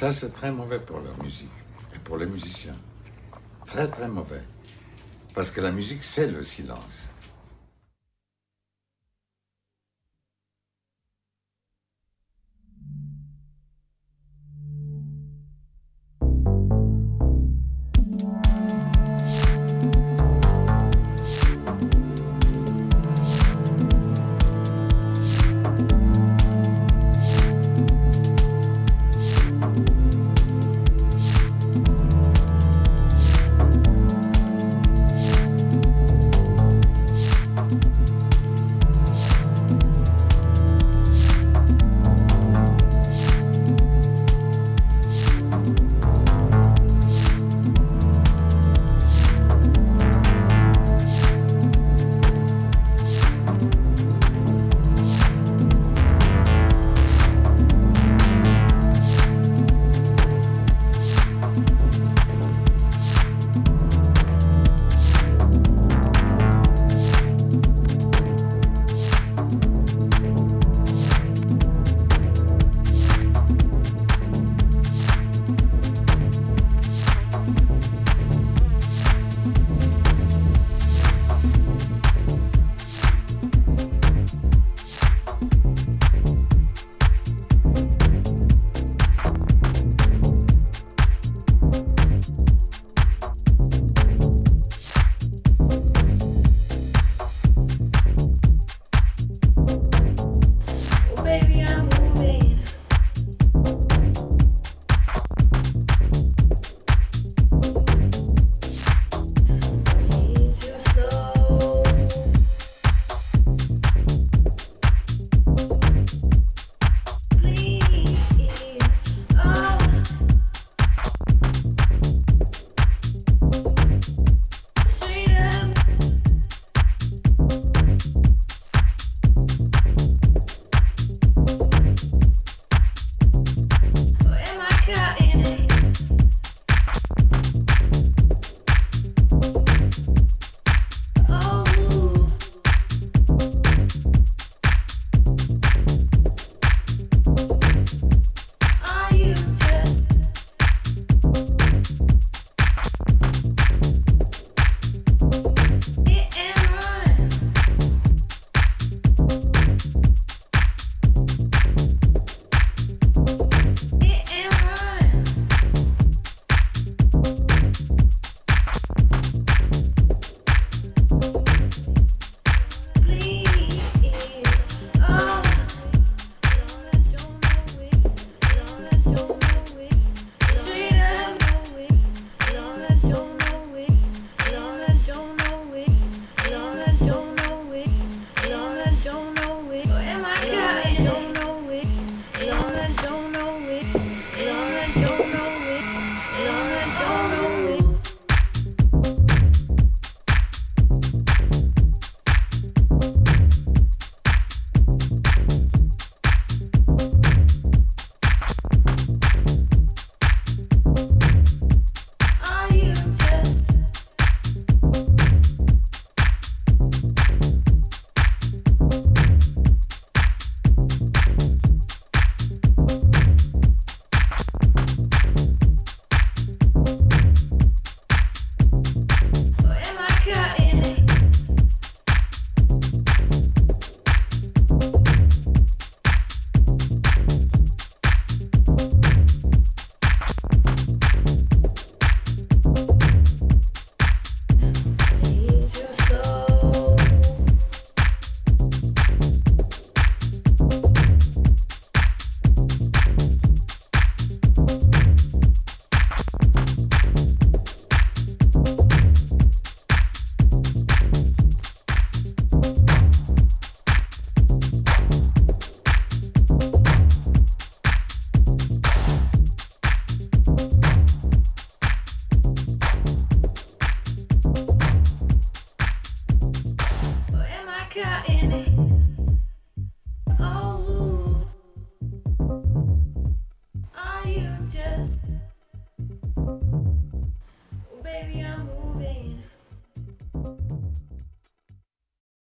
ça, c'est très mauvais pour la musique et pour les musiciens. Très, très mauvais. Parce que la musique, c'est le silence.